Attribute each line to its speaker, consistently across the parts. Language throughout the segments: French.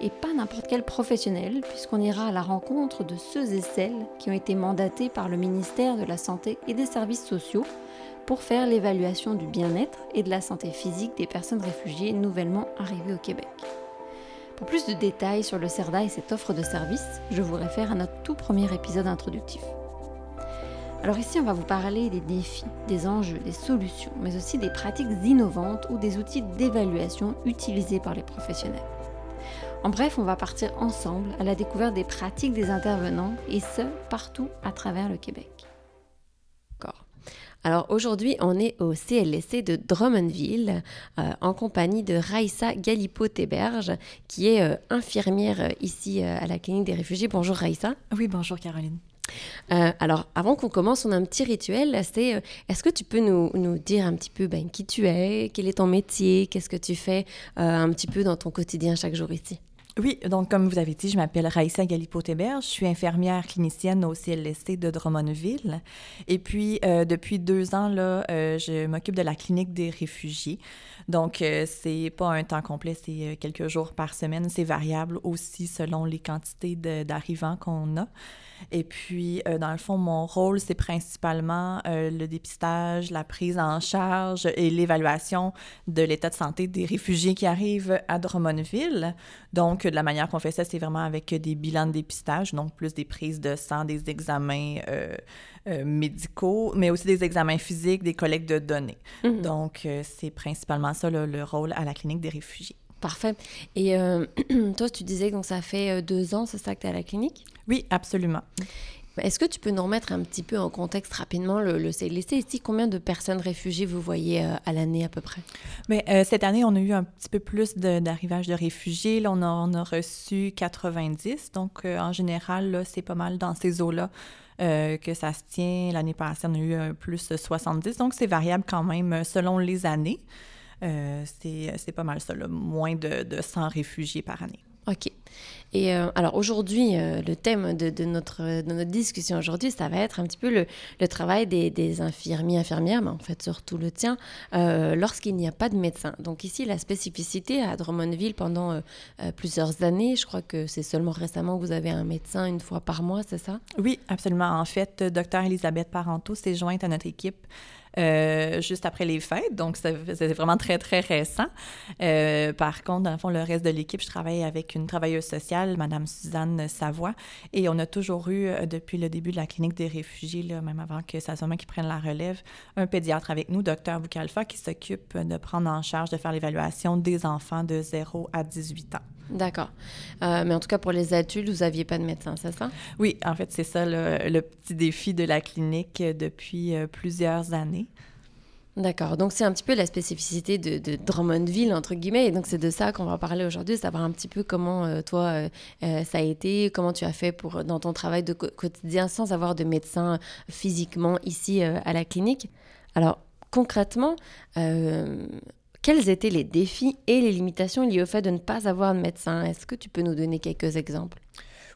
Speaker 1: et pas n'importe quel professionnel, puisqu'on ira à la rencontre de ceux et celles qui ont été mandatés par le ministère de la Santé et des Services sociaux pour faire l'évaluation du bien-être et de la santé physique des personnes réfugiées nouvellement arrivées au Québec. Pour plus de détails sur le CERDA et cette offre de service, je vous réfère à notre tout premier épisode introductif. Alors ici, on va vous parler des défis, des enjeux, des solutions, mais aussi des pratiques innovantes ou des outils d'évaluation utilisés par les professionnels. En bref, on va partir ensemble à la découverte des pratiques des intervenants et ce, partout à travers le Québec.
Speaker 2: Alors aujourd'hui, on est au CLSC de Drummondville euh, en compagnie de Raïssa Galipo-Téberge, qui est euh, infirmière euh, ici à la clinique des réfugiés. Bonjour Raïssa.
Speaker 3: Oui, bonjour Caroline.
Speaker 2: alors, avant qu'on commence, on a un petit rituel. C'est est-ce que tu peux nous, nous, dire un petit peu ben, qui tu es, quel est ton métier, qu'est-ce que tu fais un petit peu dans ton quotidien chaque jour ici?
Speaker 3: Oui, donc comme vous avez dit, je m'appelle Raïssa Galipo-Téberge, je suis infirmière clinicienne au CLSC de Drummondville. Et puis, euh, depuis deux ans, là, euh, je m'occupe de la clinique des réfugiés. Donc, euh, c'est pas un temps complet, c'est quelques jours par semaine. C'est variable aussi selon les quantités d'arrivants qu'on a. Et puis, euh, dans le fond, mon rôle, c'est principalement euh, le dépistage, la prise en charge et l'évaluation de l'état de santé des réfugiés qui arrivent à Drummondville. Donc, de la manière qu'on fait ça, c'est vraiment avec des bilans de dépistage, donc plus des prises de sang, des examens euh, médicaux, mais aussi des examens physiques, des collectes de données. Mhm. Donc, c'est principalement ça le rôle à la clinique des réfugiés.
Speaker 2: Parfait. Et toi, tu disais que ça fait deux ans, c'est ça que tu es à la clinique?
Speaker 3: Oui, absolument.
Speaker 2: Est-ce que tu peux nous remettre un petit peu en contexte rapidement le, le CLSC ici? Combien de personnes réfugiées vous voyez euh, à l'année à peu près?
Speaker 3: Bien, euh, cette année, on a eu un petit peu plus d'arrivage de, réfugiés. Là, on, a, reçu 90. Donc, euh, en général, c'est pas mal dans ces eaux-là que ça se tient. L'année passée, on a eu plus 70. Donc, c'est variable quand même selon les années. c'est pas mal ça, moins de, de 100 réfugiés par année.
Speaker 2: OK. Et euh, alors aujourd'hui, euh, le thème de, notre, de notre discussion aujourd'hui, ça va être un petit peu le, le travail des, des, infirmiers, infirmières, mais en fait surtout le tien, euh, lorsqu'il n'y a pas de médecin. Donc ici, la spécificité à Drummondville pendant plusieurs années, je crois que c'est seulement récemment que vous avez un médecin une fois par mois, c'est ça?
Speaker 3: Oui, absolument. En fait, docteur Elisabeth Parenteau s'est jointe à notre équipe euh, juste après les fêtes, donc c'est vraiment très, très récent. Euh, par contre, dans le fond, le reste de l'équipe, je travaille avec une travailleuse sociale, Madame Suzanne Savoie, et on a toujours eu, euh, depuis le début de la clinique des réfugiés, même avant que ça soit moi qui prenne la relève, un pédiatre avec nous, Docteur Boukalfa, qui s'occupe de prendre en charge de faire l'évaluation des enfants de 0 à 18 ans.
Speaker 2: D'accord. mais en tout cas, pour les adultes, vous n'aviez pas de médecin, c'est ça?
Speaker 3: Oui, en fait, c'est ça le, le, petit défi de la clinique depuis plusieurs années.
Speaker 2: D'accord. Donc, c'est un petit peu la spécificité de, de Drummondville, entre guillemets. Et donc, c'est de ça qu'on va parler aujourd'hui, savoir un petit peu comment, euh, toi, euh, euh, ça a été, comment tu as fait pour, dans ton travail de quotidien sans avoir de médecin physiquement ici à la clinique. Alors, concrètement, quels étaient les défis et les limitations liées au fait de ne pas avoir de médecin? Est-ce que tu peux nous donner quelques exemples?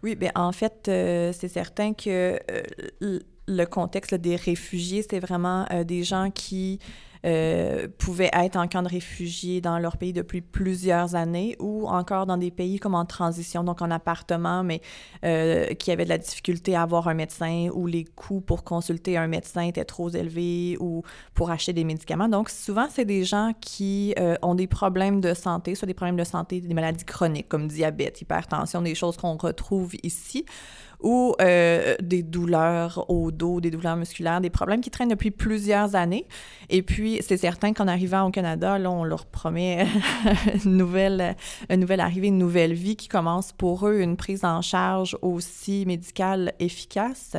Speaker 3: Oui, bien, en fait, c'est certain que le contexte des réfugiés, c'est vraiment euh, des gens qui euh, pouvaient être en camp de réfugiés dans leur pays depuis plusieurs années ou encore dans des pays comme en transition, donc en appartement, mais euh, qui avaient de la difficulté à avoir un médecin ou les coûts pour consulter un médecin étaient trop élevés ou pour acheter des médicaments. Donc souvent, c'est des gens qui ont des problèmes de santé, soit des problèmes de santé, des maladies chroniques comme diabète, hypertension, des choses qu'on retrouve ici ou euh, des douleurs au dos, des douleurs musculaires, des problèmes qui traînent depuis plusieurs années. Et puis, c'est certain qu'en arrivant au Canada, là, on leur promet une, nouvelle, arrivée, une nouvelle vie qui commence pour eux, une prise en charge aussi médicale efficace.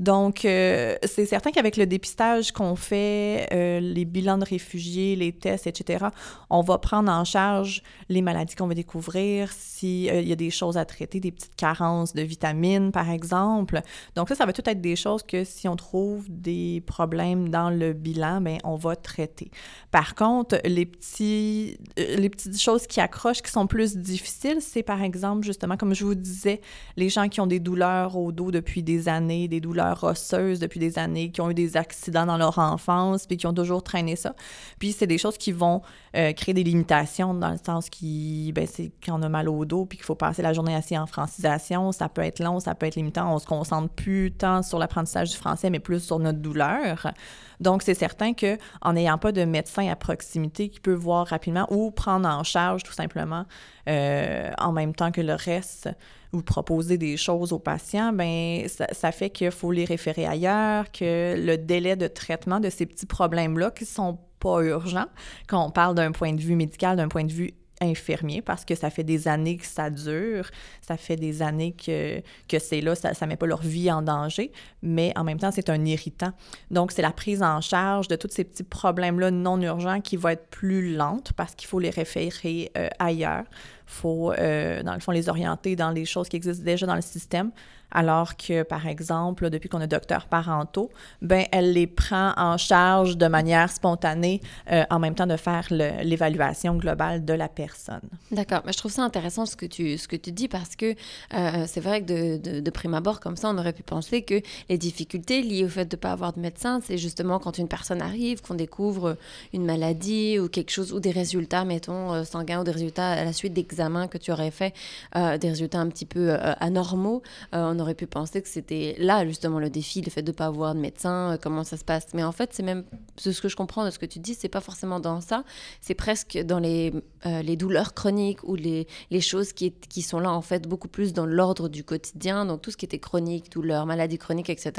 Speaker 3: Donc, euh, c'est certain qu'avec le dépistage qu'on fait, euh, les bilans de réfugiés, les tests, etc., on va prendre en charge les maladies qu'on va découvrir, s'il y a des choses à traiter, des petites carences de vitamines, par exemple. Donc, ça, ça va tout être des choses que si on trouve des problèmes dans le bilan, bien, on va traiter. Par contre, les, petits, les petites choses qui accrochent, qui sont plus difficiles, c'est par exemple, justement, comme je vous disais, les gens qui ont des douleurs au dos depuis des années, des douleurs rosseuses depuis des années, qui ont eu des accidents dans leur enfance, puis qui ont toujours traîné ça. Puis c'est des choses qui vont euh, créer des limitations dans le sens qui, ben, c'est quand on a mal au dos, puis qu'il faut passer la journée assis en francisation, ça peut être long, ça peut être limitant. On se concentre plus tant sur l'apprentissage du français, mais plus sur notre douleur. Donc, c'est certain que en n'ayant pas de médecin à proximité qui peut voir rapidement ou prendre en charge tout simplement euh, en même temps que le reste ou proposer des choses aux patients, ben ça, fait qu'il faut les référer ailleurs, que le délai de traitement de ces petits problèmes-là qui sont pas urgents, quand on parle d'un point de vue médical, d'un point de vue infirmier parce que ça fait des années que ça dure, ça fait des années que, que c'est là, ça ne met pas leur vie en danger, mais en même temps, c'est un irritant. Donc, c'est la prise en charge de tous ces petits problèmes-là non urgents qui va être plus lente parce qu'il faut les référer euh, ailleurs. Faut, euh, dans le fond, les orienter dans les choses qui existent déjà dans le système alors que, par exemple, depuis qu'on est docteur parentaux, ben elle les prend en charge de manière spontanée euh, en même temps de faire l'évaluation globale de la personne.
Speaker 2: D'accord, mais je trouve ça intéressant ce que tu, ce que tu dis parce que euh, c'est vrai que de, de, prime abord, comme ça, on aurait pu penser que les difficultés liées au fait de ne pas avoir de médecin, c'est justement quand une personne arrive, qu'on découvre une maladie ou quelque chose, ou des résultats, mettons, sanguins ou des résultats à la suite d'examens que tu aurais fait, des résultats un petit peu anormaux. On on aurait pu penser que c'était là justement le défi, le fait de ne pas avoir de médecin, euh, comment ça se passe. Mais en fait, c'est même ce que je comprends de ce que tu dis, c'est pas forcément dans ça, c'est presque dans les, euh, les douleurs chroniques ou les, les choses qui, qui sont là en fait beaucoup plus dans l'ordre du quotidien, donc tout ce qui était chronique, douleurs, maladies chroniques, etc.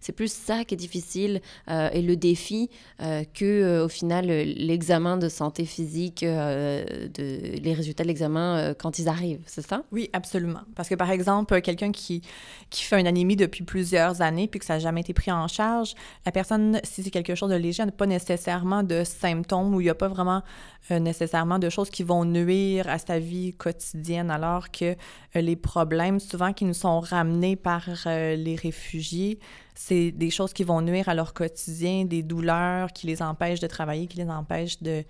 Speaker 2: C'est plus ça qui est difficile euh, et le défi que au final l'examen de santé physique, de, les résultats de l'examen quand ils arrivent, c'est ça?
Speaker 3: Oui, absolument. Parce que par exemple, quelqu'un qui qui fait une anémie depuis plusieurs années puis que ça n'a jamais été pris en charge, la personne, si c'est quelque chose de léger, n'a pas nécessairement de symptômes ou il n'y a pas vraiment euh, nécessairement de choses qui vont nuire à sa vie quotidienne, alors que euh, les problèmes souvent qui nous sont ramenés par euh, les réfugiés, c'est des choses qui vont nuire à leur quotidien, des douleurs qui les empêchent de travailler, qui les empêchent de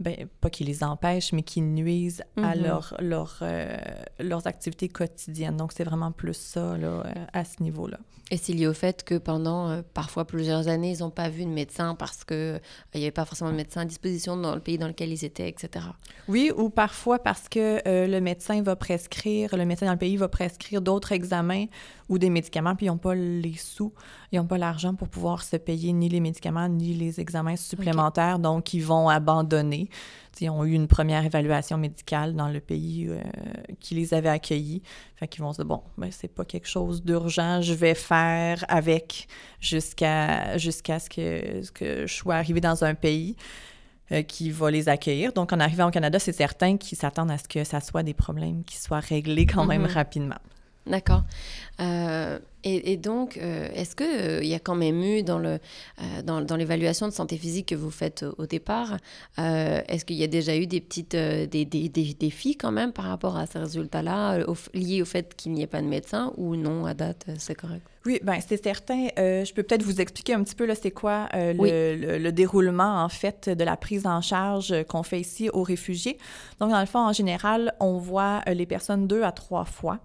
Speaker 3: ben, pas qui les empêchent, mais qui nuisent à mhm. leur, leur, euh, leurs activités quotidiennes. Donc, c'est vraiment plus ça, là, euh, à ce niveau-là.
Speaker 2: Et c'est lié au fait que pendant euh, parfois plusieurs années, ils n'ont pas vu de médecin parce qu'il il n'y avait pas forcément de médecin à disposition dans le pays dans lequel ils étaient, etc.
Speaker 3: Oui, ou parfois parce que le médecin va prescrire, le médecin dans le pays va prescrire d'autres examens ou des médicaments, puis ils n'ont pas les sous, ils n'ont pas l'argent pour pouvoir se payer ni les médicaments ni les examens supplémentaires, donc ils vont abandonner. ils ont eu une première évaluation médicale dans le pays euh, qui les avait accueillis. Fait qu'ils vont se dire, bon, ben, c'est pas quelque chose d'urgent, je vais faire avec jusqu'à jusqu'à ce que, ce que je sois arrivé dans un pays euh, qui va les accueillir. Donc, en arrivant au Canada, c'est certain qu'ils s'attendent à ce que ça soit des problèmes qui soient réglés quand même mm-hmm. rapidement.
Speaker 2: D'accord. Euh, et, donc, euh, est-ce qu'il euh, y a quand même eu dans, le, dans, dans l'évaluation de santé physique que vous faites au, départ, est-ce qu'il y a déjà eu des petites des, des, des, défis quand même par rapport à ces résultats-là, liés au fait qu'il n'y ait pas de médecin ou non à date, c'est correct?
Speaker 3: Oui, ben c'est certain. je peux peut-être vous expliquer un petit peu là, c'est quoi le, le, déroulement en fait de la prise en charge qu'on fait ici aux réfugiés. Donc, dans le fond, en général, on voit les personnes deux à trois fois.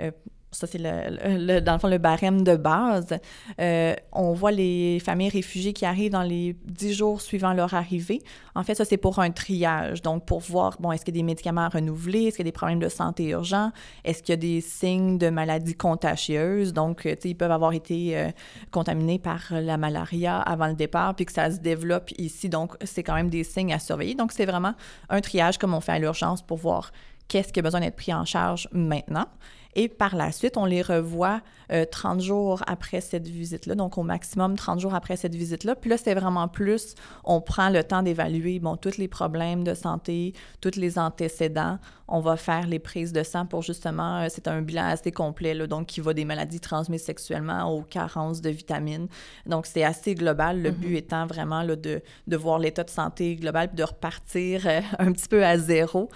Speaker 3: Euh, ça, c'est dans le fond le barème de base. Euh, on voit les familles réfugiées qui arrivent dans les dix jours suivant leur arrivée. En fait, ça, c'est pour un triage. Donc, pour voir, bon, est-ce qu'il y a des médicaments à renouveler? Est-ce qu'il y a des problèmes de santé urgents? Est-ce qu'il y a des signes de maladies contagieuses? Donc, tu sais, ils peuvent avoir été euh, contaminés par la malaria avant le départ, puis que ça se développe ici. Donc, c'est quand même des signes à surveiller. Donc, c'est vraiment un triage comme on fait à l'urgence pour voir qu'est-ce qui a besoin d'être pris en charge maintenant Et par la suite, on les revoit 30 jours après cette visite-là, donc au maximum 30 jours après cette visite-là. Puis là, c'est vraiment plus, on prend le temps d'évaluer, bon, tous les problèmes de santé, tous les antécédents. On va faire les prises de sang pour justement, c'est un bilan assez complet, là, donc qui va des maladies transmises sexuellement aux carences de vitamines. Donc, c'est assez global. Le but mm-hmm. étant vraiment là, de, de voir l'état de santé global puis de repartir un petit peu à zéro,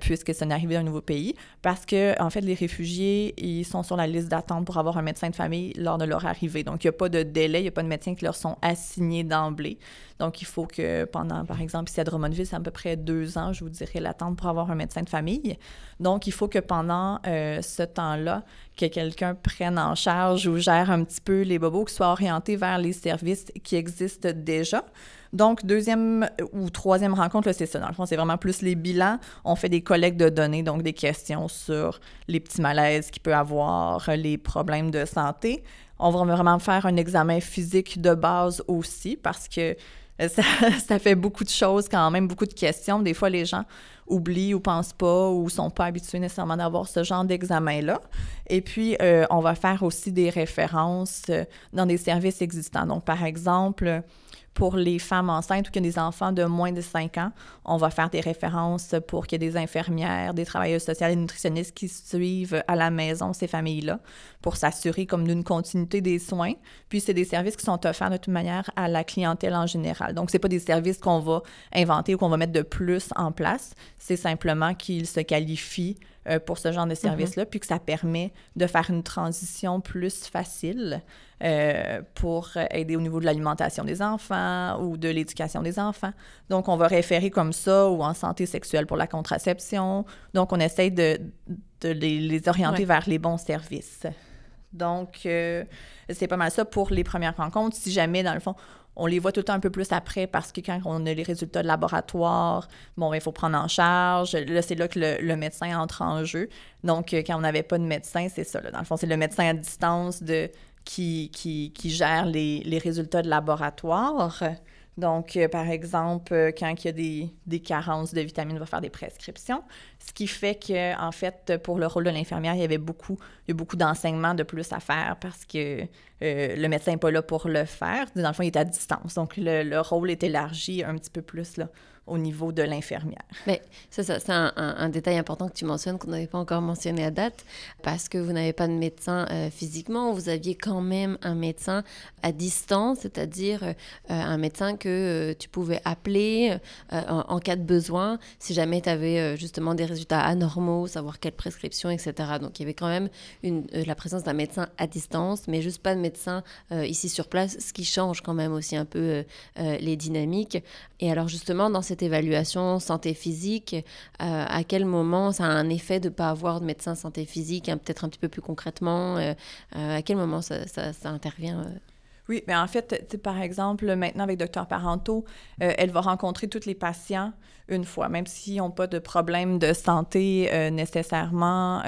Speaker 3: puisque c'est une arrivée d'un nouveau pays. Parce que, en fait, les réfugiés, ils sont sur la liste d'attente pour avoir un médecin de famille lors de leur arrivée. Donc, il n'y a pas de délai, il n'y a pas de médecins qui leur sont assignés d'emblée. Donc, il faut que pendant, par exemple, ici à Drummondville, c'est à peu près deux ans, je vous dirais, l'attente pour avoir un médecin de famille. Donc, il faut que pendant euh, ce temps-là, que quelqu'un prenne en charge ou gère un petit peu les bobos, qui soit orienté vers les services qui existent déjà. Donc, deuxième ou troisième rencontre, c'est ça. Dans le fond, c'est vraiment plus les bilans. On fait des collectes de données, donc des questions sur les petits malaises qu'il peut avoir, les problèmes de santé. On va vraiment faire un examen physique de base aussi parce que ça, ça, fait beaucoup de choses quand même, beaucoup de questions. Des fois, les gens oublient ou pensent pas ou sont pas habitués nécessairement d'avoir ce genre d'examen-là. Et puis, euh, on va faire aussi des références euh, dans des services existants. Donc, par exemple, pour les femmes enceintes ou qui ont des enfants de moins de 5 ans, on va faire des références pour qu'il y ait des infirmières, des travailleuses sociales et nutritionnistes qui suivent à la maison ces familles-là pour s'assurer comme d'une continuité des soins. Puis c'est des services qui sont offerts de toute manière à la clientèle en général. Donc c'est pas des services qu'on va inventer ou qu'on va mettre de plus en place, c'est simplement qu'ils se qualifient euh, pour ce genre de mm-hmm. service-là, puis que ça permet de faire une transition plus facile euh, pour aider au niveau de l'alimentation des enfants ou de l'éducation des enfants. Donc, on va référer comme ça ou en santé sexuelle pour la contraception. Donc, on essaye de, de les, orienter vers les bons services. Donc, euh, c'est pas mal ça pour les premières rencontres. Si jamais, dans le fond, on les voit tout le un peu plus après parce que quand on a les résultats de laboratoire, bon, ben, il faut prendre en charge. Là, c'est là que le, médecin entre en jeu. Donc, quand on n'avait pas de médecin, c'est ça. Dans le fond, c'est le médecin à distance qui, gère les, résultats de laboratoire. Donc, euh, par exemple, euh, quand il y a des, carences de vitamines, on va faire des prescriptions. Ce qui fait que, en fait, pour le rôle de l'infirmière, il y avait beaucoup, beaucoup d'enseignements de plus à faire parce que euh, le médecin n'est pas là pour le faire. Dans le fond, il est à distance. Donc, le, le rôle est élargi un petit peu plus là, au niveau de l'infirmière.
Speaker 2: Mais c'est ça, c'est un, détail important que tu mentionnes qu'on n'avait pas encore mentionné à date, parce que vous n'avez pas de médecin euh, physiquement, vous aviez quand même un médecin à distance, c'est-à-dire euh, un médecin que euh, tu pouvais appeler en, cas de besoin, si jamais tu avais justement des résultats anormaux, savoir quelle prescription, etc. Donc il y avait quand même la présence d'un médecin à distance, mais juste pas de médecin ici sur place, ce qui change quand même aussi un peu les dynamiques. Et alors justement, dans cette évaluation santé physique, euh, à quel moment ça a un effet de ne pas avoir de médecin santé physique, hein, peut-être un petit peu plus concrètement, euh, euh, à quel moment ça, ça, intervient
Speaker 3: oui, mais en fait, par exemple, maintenant avec Docteur Parento, elle va rencontrer tous les patients une fois, même s'ils n'ont pas de problème de santé nécessairement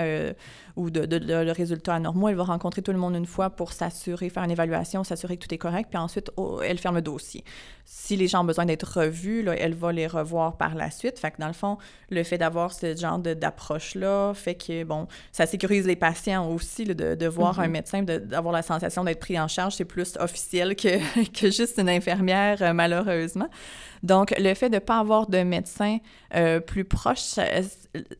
Speaker 3: ou de, de, de, résultats anormaux. Elle va rencontrer tout le monde une fois pour s'assurer, faire une évaluation, s'assurer que tout est correct, puis ensuite, oh, elle ferme le dossier. Si les gens ont besoin d'être revus, là, elle va les revoir par la suite. Fait que dans le fond, le fait d'avoir ce genre d'approche-là fait que, bon, ça sécurise les patients aussi, de, de, voir un mm-hmm. médecin, d'avoir la sensation d'être pris en charge. C'est plus officiel que, que juste une infirmière, euh, malheureusement. Donc, le fait de ne pas avoir de médecin euh, plus proche,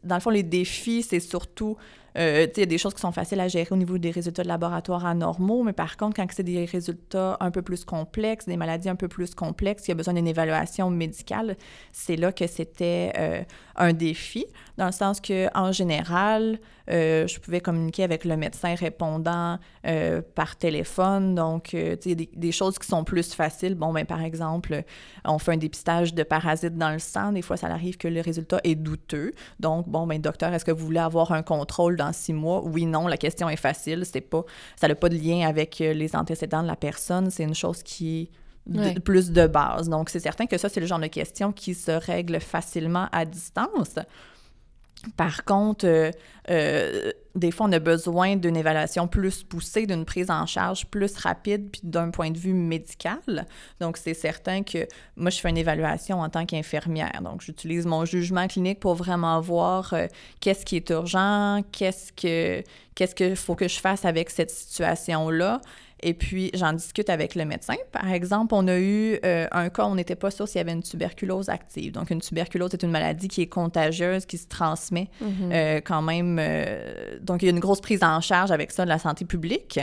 Speaker 3: dans le fond, les défis, c'est surtout euh, il y a des choses qui sont faciles à gérer au niveau des résultats de laboratoire anormaux, mais par contre, quand c'est des résultats un peu plus complexes, des maladies un peu plus complexes, il y a besoin d'une évaluation médicale, c'est là que c'était euh, un défi, dans le sens que en général, euh, je pouvais communiquer avec le médecin répondant euh, par téléphone. Donc, euh, tu sais, des, des, choses qui sont plus faciles. Bon, ben, par exemple, on fait un dépistage de parasites dans le sang. Des fois, ça arrive que le résultat est douteux. Donc, bon, ben, docteur, est-ce que vous voulez avoir un contrôle dans six mois? Oui, non, la question est facile. C'est pas, ça n'a pas de lien avec les antécédents de la personne. C'est une chose qui est plus de base. Donc, c'est certain que ça, c'est le genre de question qui se règle facilement à distance. Par contre, euh, euh, des fois, on a besoin d'une évaluation plus poussée, d'une prise en charge plus rapide, puis d'un point de vue médical. Donc, c'est certain que moi, je fais une évaluation en tant qu'infirmière. Donc, j'utilise mon jugement clinique pour vraiment voir euh, qu'est-ce qui est urgent, qu'est-ce que qu'est-ce qu'il faut que je fasse avec cette situation-là. Et puis, j'en discute avec le médecin. Par exemple, on a eu euh, un cas, on n'était pas sûr s'il y avait une tuberculose active. Donc, une tuberculose est une maladie qui est contagieuse, qui se transmet
Speaker 2: Mhm.
Speaker 3: euh, quand même. euh, donc, il y a une grosse prise en charge avec ça de la santé publique.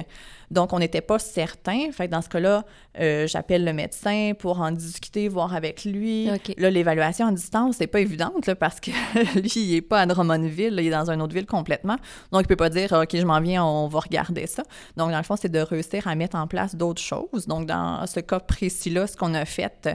Speaker 3: Donc, on n'était pas certain. Fait que dans ce cas-là, euh, j'appelle le médecin pour en discuter, voir avec lui. Là, l'évaluation à distance, c'est pas évidente là, parce que lui, il est pas à Drummondville, là, il est dans une autre ville complètement. Donc, il peut pas dire, OK, je m'en viens, on va regarder ça. Donc, dans le fond, c'est de réussir à mettre en place d'autres choses. Donc, dans ce cas précis-là, ce qu'on a fait,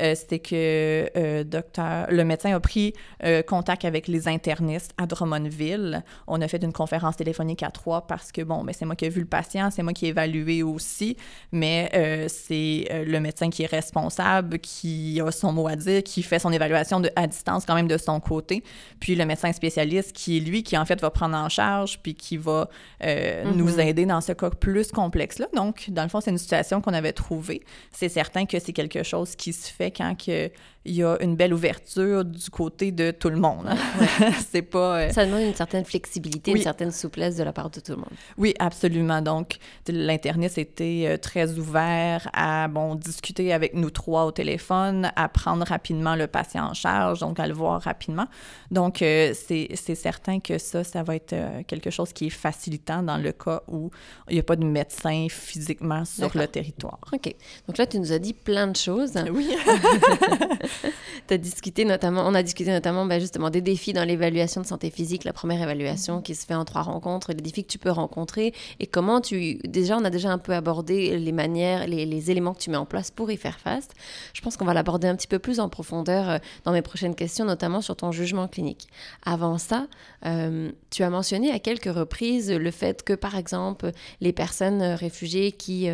Speaker 3: euh, c'était que euh, docteur, le médecin a pris euh, contact avec les internistes à Drummondville. On a fait une conférence téléphonique à trois parce que, bon, mais c'est moi qui ai vu le patient, c'est moi qui ai évalué aussi, mais euh, c'est euh, le médecin qui est responsable, qui a son mot à dire, qui fait son évaluation de, à distance quand même de son côté, puis le médecin spécialiste qui est lui qui en fait va prendre en charge puis qui va euh,
Speaker 2: Mhm.
Speaker 3: nous aider dans ce cas plus complexe-là. Donc, dans le fond, c'est une situation qu'on avait trouvée. C'est certain que c'est quelque chose qui se fait quand que il y a une belle ouverture du côté de tout le monde. hein. c'est pas... euh,
Speaker 2: Ça demande une certaine flexibilité,
Speaker 3: Oui.
Speaker 2: une certaine souplesse de la part de tout le monde.
Speaker 3: Oui, absolument. Donc, l'interniste était euh, très ouvert à, bon, discuter avec nous trois au téléphone, à prendre rapidement le patient en charge, donc à le voir rapidement. Donc, euh, c'est certain que ça, ça va être euh, quelque chose qui est facilitant dans le cas où il n'y a pas de médecin physiquement sur le territoire.
Speaker 2: OK. Donc là, tu nous as dit plein de choses.
Speaker 3: Oui.
Speaker 2: Discuté notamment, on a discuté notamment ben, justement des défis dans l'évaluation de santé physique, la première évaluation qui se fait en trois rencontres, les défis que tu peux rencontrer et comment tu. Déjà, on a déjà un peu abordé les manières, les, éléments que tu mets en place pour y faire face. Je pense qu'on va l'aborder un petit peu plus en profondeur euh, dans mes prochaines questions, notamment sur ton jugement clinique. Avant ça, euh, tu as mentionné à quelques reprises le fait que, par exemple, les personnes euh, réfugiées qui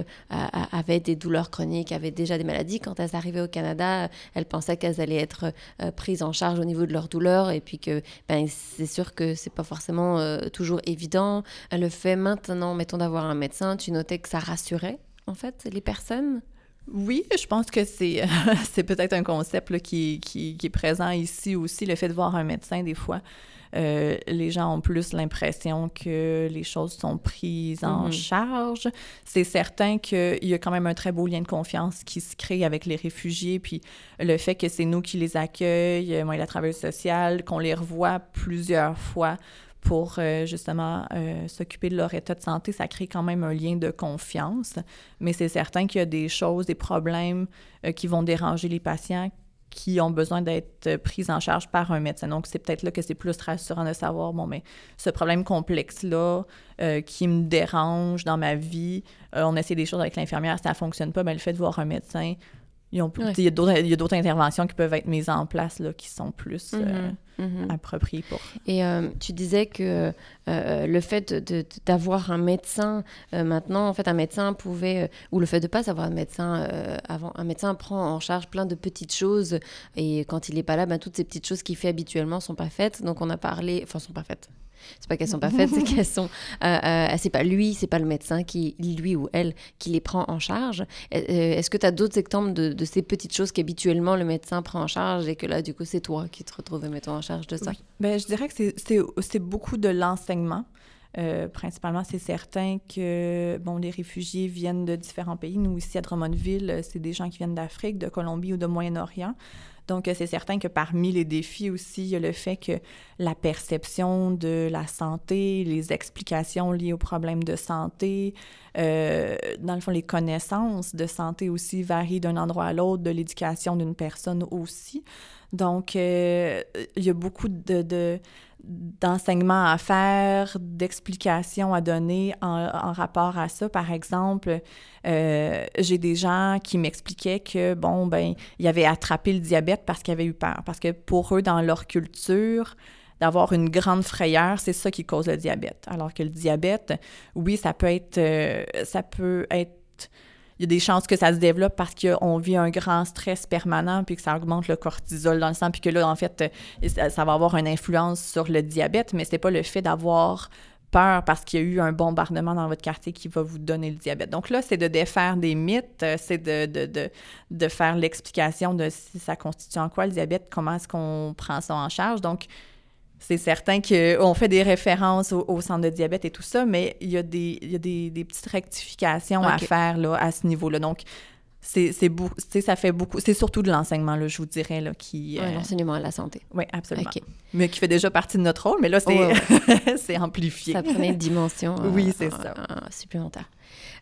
Speaker 2: avaient des douleurs chroniques, avaient déjà des maladies, quand elles arrivaient au Canada, elles pensaient qu'elles allaient être euh, prises en charge au niveau de leur douleur et puis que ben, c'est sûr que c'est pas forcément euh, toujours évident. Le fait maintenant, mettons, d'avoir un médecin, tu notais que ça rassurait, en fait, les personnes?
Speaker 3: Oui, je pense que c'est c'est peut-être un concept là, qui, qui, qui est présent ici aussi, le fait de voir un médecin des fois. Euh, les gens ont plus l'impression que les choses sont prises en
Speaker 2: Mhm.
Speaker 3: charge. C'est certain qu'il y a quand même un très beau lien de confiance qui se crée avec les réfugiés, puis le fait que c'est nous qui les accueillent, euh, moi et la travailleuse sociale, qu'on les revoit plusieurs fois pour euh, justement euh, s'occuper de leur état de santé, ça crée quand même un lien de confiance. Mais c'est certain qu'il y a des choses, des problèmes euh, qui vont déranger les patients qui ont besoin d'être euh, pris en charge par un médecin. Donc, c'est peut-être là que c'est plus rassurant de savoir, bon, mais ce problème complexe-là euh, qui me dérange dans ma vie, euh, on essaie des choses avec l'infirmière, ça fonctionne pas, mais le fait de voir un médecin, ils ont plus-
Speaker 2: Ouais.
Speaker 3: il y a d'autres- interventions qui peuvent être mises en place là, qui sont plus euh,
Speaker 2: mhm.
Speaker 3: appropriées pour...
Speaker 2: Et euh, tu disais que euh, le fait d'avoir un médecin maintenant, en fait, un médecin pouvait, ou le fait de pas savoir un médecin avant, un médecin prend en charge plein de petites choses et quand il n'est pas là, ben, toutes ces petites choses qu'il fait habituellement sont pas faites. Donc on a parlé, enfin sont pas faites. C'est pas qu'elles sont pas faites, c'est qu'elles sont. Euh, euh, c'est pas lui, c'est pas le médecin qui, lui ou elle, qui les prend en charge. Euh, euh, Est-ce que tu as d'autres exemples de, de ces petites choses qu'habituellement le médecin prend en charge et que là, du coup, c'est toi qui te retrouves, mettons, en charge de ça?
Speaker 3: Oui. Ben, je dirais que c'est- beaucoup de l'enseignement. Euh, principalement, c'est certain que bon, les réfugiés viennent de différents pays. Nous, ici à Drummondville, c'est des gens qui viennent d'Afrique, de Colombie ou de Moyen-Orient. Donc, euh, c'est certain que parmi les défis aussi, il y a le fait que la perception de la santé, les explications liées aux problèmes de santé, euh, dans le fond, les connaissances de santé aussi varient d'un endroit à l'autre, de l'éducation d'une personne aussi. Donc, euh, il y a beaucoup de, de- d'enseignements à faire, d'explications à donner en, en rapport à ça. Par exemple, euh, j'ai des gens qui m'expliquaient que, bon, ben, ils avaient attrapé le diabète parce qu'ils avaient eu peur. Parce que pour eux, dans leur culture, d'avoir une grande frayeur, c'est ça qui cause le diabète. Alors que le diabète, oui, ça peut être, euh, ça peut être il y a des chances que ça se développe parce qu'on vit un grand stress permanent, puis que ça augmente le cortisol dans le sang, puis que là, en fait, euh, ça, va avoir une influence sur le diabète, mais c'est pas le fait d'avoir peur parce qu'il y a eu un bombardement dans votre quartier qui va vous donner le diabète. Donc là, c'est de défaire des mythes, euh, c'est de, de, faire l'explication de si ça constitue en quoi le diabète, comment est-ce qu'on prend ça en charge. Donc, c'est certain qu'on fait des références au, centre de diabète et tout ça, mais il y a des, il y a des, des petites rectifications à faire là, à ce niveau-là. Donc, c'est ça fait beaucoup c'est surtout de l'enseignement là je vous dirais là qui
Speaker 2: euh, l'enseignement à la santé.
Speaker 3: Oui absolument. Mais qui fait déjà partie de notre rôle mais là c'est amplifié.
Speaker 2: Ça prenait une dimension
Speaker 3: oui c'est ça.
Speaker 2: supplémentaire.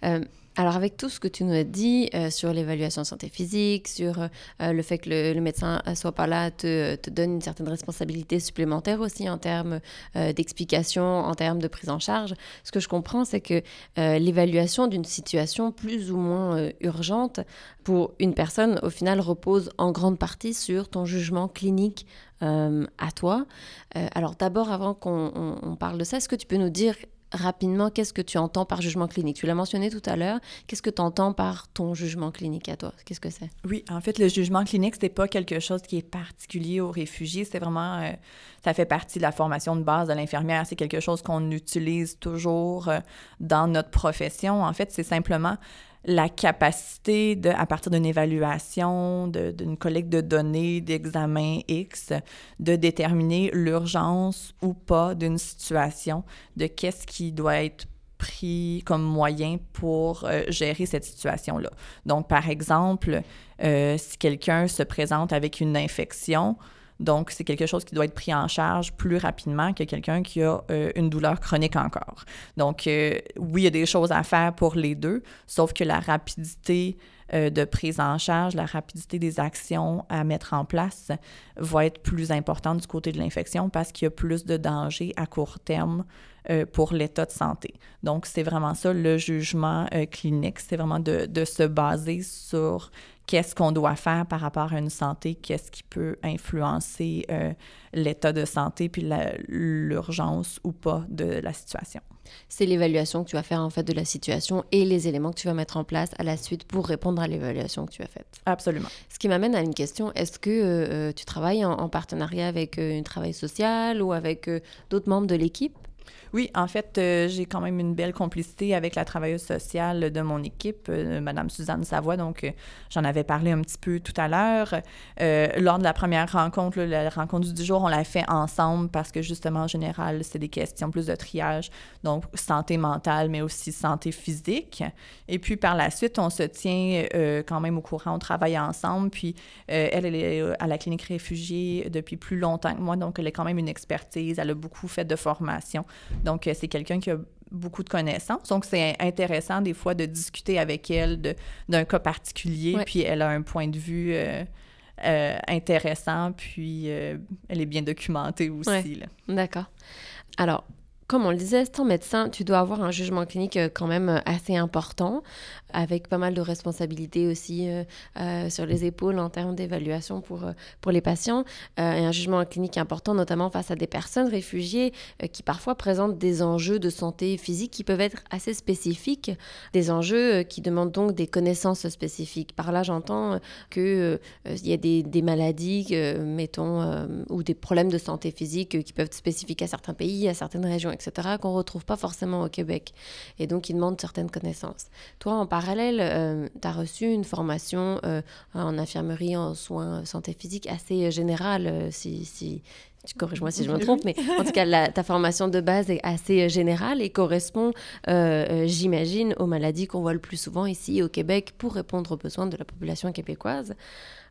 Speaker 2: Euh, alors avec tout ce que tu nous as dit euh, sur l'évaluation de santé physique, sur euh, le fait que le, médecin ne soit pas là te, donne une certaine responsabilité supplémentaire aussi en termes euh, d'explication, en termes de prise en charge, ce que je comprends, c'est que l'évaluation d'une situation plus ou moins urgente pour une personne, au final, repose en grande partie sur ton jugement clinique à toi. alors d'abord, avant qu'on parle de ça, est-ce que tu peux nous dire rapidement, qu'est-ce que tu entends par jugement clinique? Tu l'as mentionné tout à l'heure. Qu'est-ce que tu entends par ton jugement clinique à toi? Qu'est-ce que c'est?
Speaker 3: Oui, en fait, le jugement clinique, ce n'est pas quelque chose qui est particulier aux réfugiés. C'est vraiment, euh, ça fait partie de la formation de base de l'infirmière. C'est quelque chose qu'on utilise toujours euh, dans notre profession. En fait, c'est simplement la capacité, de, à partir d'une évaluation, d'une collecte de données, d'examen X, de déterminer l'urgence ou pas d'une situation, de qu'est-ce qui doit être pris comme moyen pour euh, gérer cette situation-là. Donc, par exemple, euh, si quelqu'un se présente avec une infection, donc, c'est quelque chose qui doit être pris en charge plus rapidement que quelqu'un qui a euh, une douleur chronique encore. Donc, euh, oui, il y a des choses à faire pour les deux, sauf que la rapidité euh, de prise en charge, la rapidité des actions à mettre en place va être plus importante du côté de l'infection parce qu'il y a plus de dangers à court terme pour l'état de santé. Donc, c'est vraiment ça le jugement clinique, c'est vraiment de, de, se baser sur qu'est-ce qu'on doit faire par rapport à une santé, qu'est-ce qui peut influencer euh, l'état de santé, puis l'urgence ou pas de la situation.
Speaker 2: C'est l'évaluation que tu vas faire en fait de la situation et les éléments que tu vas mettre en place à la suite pour répondre à l'évaluation que tu as faite.
Speaker 3: Absolument.
Speaker 2: Ce qui m'amène à une question, est-ce que euh, euh, tu travailles en, en, partenariat avec un travail social ou avec d'autres membres de l'équipe?
Speaker 3: Oui, en fait, euh, j'ai quand même une belle complicité avec la travailleuse sociale de mon équipe, euh, Madame Suzanne Savoie. Donc, euh, j'en avais parlé un petit peu tout à l'heure. lors de la première rencontre, la rencontre du jour, on l'a fait ensemble parce que justement, en général, c'est des questions plus de triage, donc santé mentale, mais aussi santé physique. Et puis, par la suite, on se tient quand même au courant, on travaille ensemble. Puis, elle, elle est à la clinique réfugiée depuis plus longtemps que moi, donc elle a quand même une expertise, elle a beaucoup fait de formation. Donc, euh, c'est quelqu'un qui a beaucoup de connaissances. Donc, c'est intéressant des fois de discuter avec elle d'un cas particulier, puis elle a un point de vue euh, euh, intéressant, puis elle est bien documentée aussi.
Speaker 2: D'accord. Alors, comme on le disait, en médecin, tu dois avoir un jugement clinique quand même assez important avec pas mal de responsabilités aussi euh, euh, sur les épaules en termes d'évaluation pour, euh, pour les patients et un jugement clinique important, notamment face à des personnes réfugiées qui parfois présentent des enjeux de santé physique qui peuvent être assez spécifiques, des enjeux qui demandent donc des connaissances spécifiques. Par là, j'entends qu'il il y a des, maladies, mettons, ou des problèmes de santé physique qui peuvent être spécifiques à certains pays, à certaines régions, etc., qu'on ne retrouve pas forcément au Québec. Et donc, ils demandent certaines connaissances. Toi, parallèle, euh, tu as reçu une formation euh, en infirmerie en soins santé physique assez euh, générale, si, si tu corriges-moi si je me trompe, mais en tout cas, ta formation de base est assez générale et correspond, j'imagine, aux maladies qu'on voit le plus souvent ici au Québec pour répondre aux besoins de la population québécoise.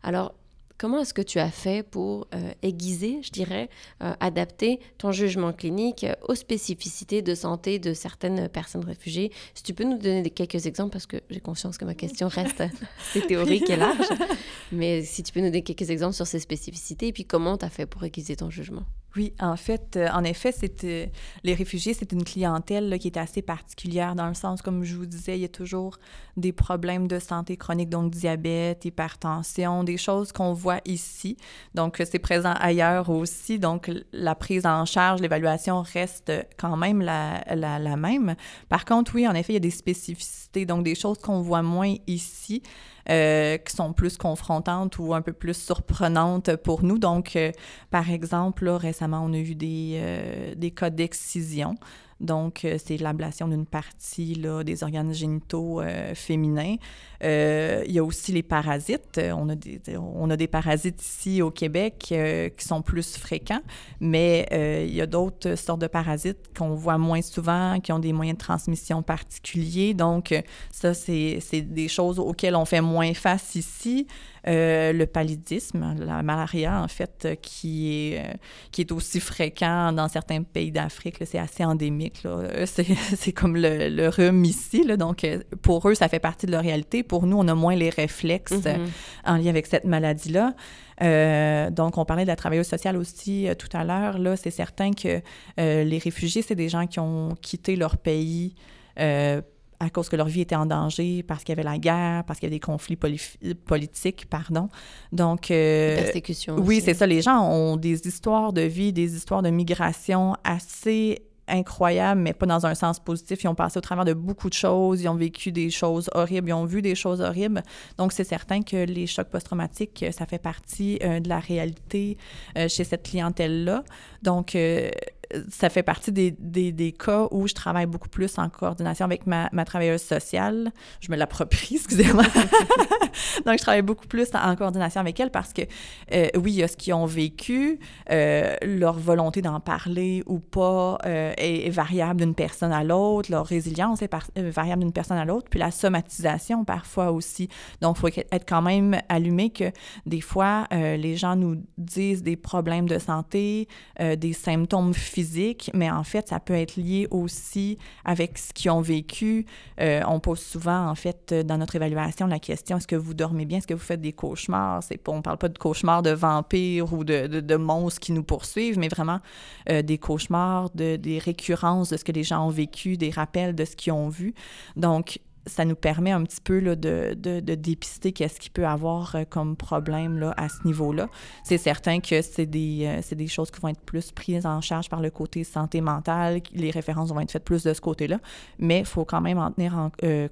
Speaker 2: Alors, Comment est-ce que tu as fait pour euh, aiguiser, je dirais, euh, adapter ton jugement clinique aux spécificités de santé de certaines personnes réfugiées? Si tu peux nous donner quelques exemples, parce que j'ai conscience que ma question reste assez théorique et large, mais si tu peux nous donner quelques exemples sur ces spécificités et puis comment tu as fait pour aiguiser ton jugement?
Speaker 3: Oui, en fait, euh, en effet, c'est les réfugiés, c'est une clientèle qui est assez particulière dans le sens, comme je vous disais, il y a toujours des problèmes de santé chronique, donc diabète, hypertension, des choses qu'on voit ici. Donc, c'est présent ailleurs aussi. Donc, la prise en charge, l'évaluation reste quand même la, la même. Par contre, oui, en effet, il y a des spécificités, donc des choses qu'on voit moins ici. Euh, qui sont plus confrontantes ou un peu plus surprenantes pour nous. Donc, euh, par exemple, récemment, on a eu des, euh, des cas d'excision. Donc, c'est l'ablation d'une partie des organes génitaux féminins. Euh, il y a aussi les parasites. On a des, on a des parasites ici au Québec qui sont plus fréquents, mais il y a d'autres sortes de parasites qu'on voit moins souvent, qui ont des moyens de transmission particuliers. Donc, ça, c'est des choses auxquelles on fait moins face ici. Euh, le paludisme, la malaria, en fait, qui est, euh, qui est aussi fréquent dans certains pays d'Afrique. C'est assez endémique. Euh, c'est comme le, le, rhume ici. Donc, pour eux, ça fait partie de leur réalité. Pour nous, on a moins les réflexes mm-hmm. en lien avec cette maladie-là. donc, on parlait de la travailleuse sociale aussi tout à l'heure. Là, c'est certain que les réfugiés, c'est des gens qui ont quitté leur pays à cause que leur vie était en danger, parce qu'il y avait la guerre, parce qu'il y avait des conflits politiques, pardon. Donc...
Speaker 2: Euh, Persécution.
Speaker 3: Oui, c'est ça. Les gens ont des histoires de vie, des histoires de migration assez incroyables, mais pas dans un sens positif. Ils ont passé au travers de beaucoup de choses, ils ont vécu des choses horribles, ils ont vu des choses horribles. Donc, c'est certain que les chocs post-traumatiques, ça fait partie euh, de la réalité euh, chez cette clientèle-là. Donc, ça fait partie des, des, cas où je travaille beaucoup plus en coordination avec ma, ma travailleuse sociale. Je me l'approprie, excusez-moi. Donc, je travaille beaucoup plus en, coordination avec elle parce que, euh, oui, il y a ce qu'ils ont vécu, euh, leur volonté d'en parler ou pas euh, est, variable d'une personne à l'autre, leur résilience est variable d'une personne à l'autre, puis la somatisation parfois aussi. Donc, il faut être quand même allumé que des fois, les gens nous disent des problèmes de santé, des symptômes physiques, physique, mais en fait, ça peut être lié aussi avec ce qu'ils ont vécu. Euh, on pose souvent, en fait, dans notre évaluation, la question est-ce que vous dormez bien, est-ce que vous faites des cauchemars? On parle pas de cauchemars de vampires ou de, monstres qui nous poursuivent, mais vraiment euh, des cauchemars, de, des récurrences de ce que les gens ont vécu, des rappels de ce qu'ils ont vu. Donc, ça nous permet un petit peu là, de, de, de, dépister qu'est-ce qu'il peut avoir euh, comme problème là, à ce niveau-là. C'est certain que c'est des, euh, des choses qui vont être plus prises en charge par le côté santé mentale. Les références vont être faites plus de ce côté-là, mais il faut quand même en tenir en, euh,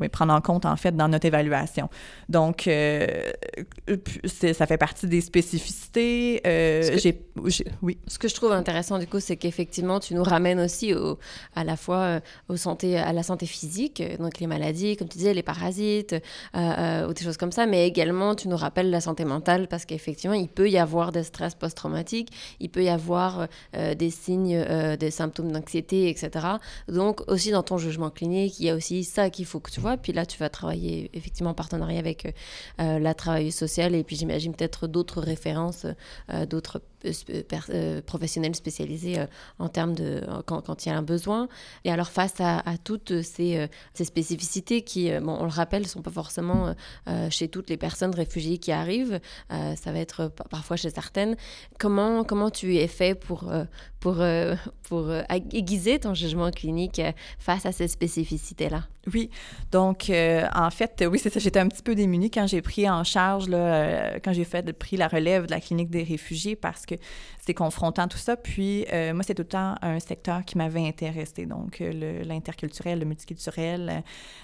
Speaker 3: oui, prendre en compte, en fait, dans notre évaluation. Donc, ça fait partie des spécificités.
Speaker 2: oui. Ce que je trouve intéressant, du coup, c'est qu'effectivement, tu nous ramènes aussi au, à la fois au santé, à la santé physique, donc les maladies, comme tu disais, les parasites euh, euh, ou des choses comme ça, mais également tu nous rappelles la santé mentale parce qu'effectivement, il peut y avoir des stress post-traumatiques, il peut y avoir euh, des signes, des symptômes d'anxiété, etc. Donc aussi dans ton jugement clinique, il y a aussi ça qu'il faut que tu vois. Puis là, tu vas travailler effectivement en partenariat avec la travailleuse sociale et puis j'imagine peut-être d'autres références, d'autres professionnels spécialisés en termes de quand, il y a un besoin. Et alors face à, toutes ces, spécificités, qui, euh, bon, on le rappelle, ne sont pas forcément euh, euh, chez toutes les personnes réfugiées qui arrivent. ça va être parfois chez certaines. Comment, comment tu es fait pour, pour, pour aiguiser ton jugement clinique face à ces spécificités-là?
Speaker 3: Oui, donc en fait, oui, c'est ça, j'étais un petit peu démunie quand j'ai pris en charge, là, quand j'ai fait pris la relève de la clinique des réfugiés parce que c'était confrontant tout ça. Puis moi, c'est tout le temps un secteur qui m'avait intéressé, donc l'interculturel, le multiculturel,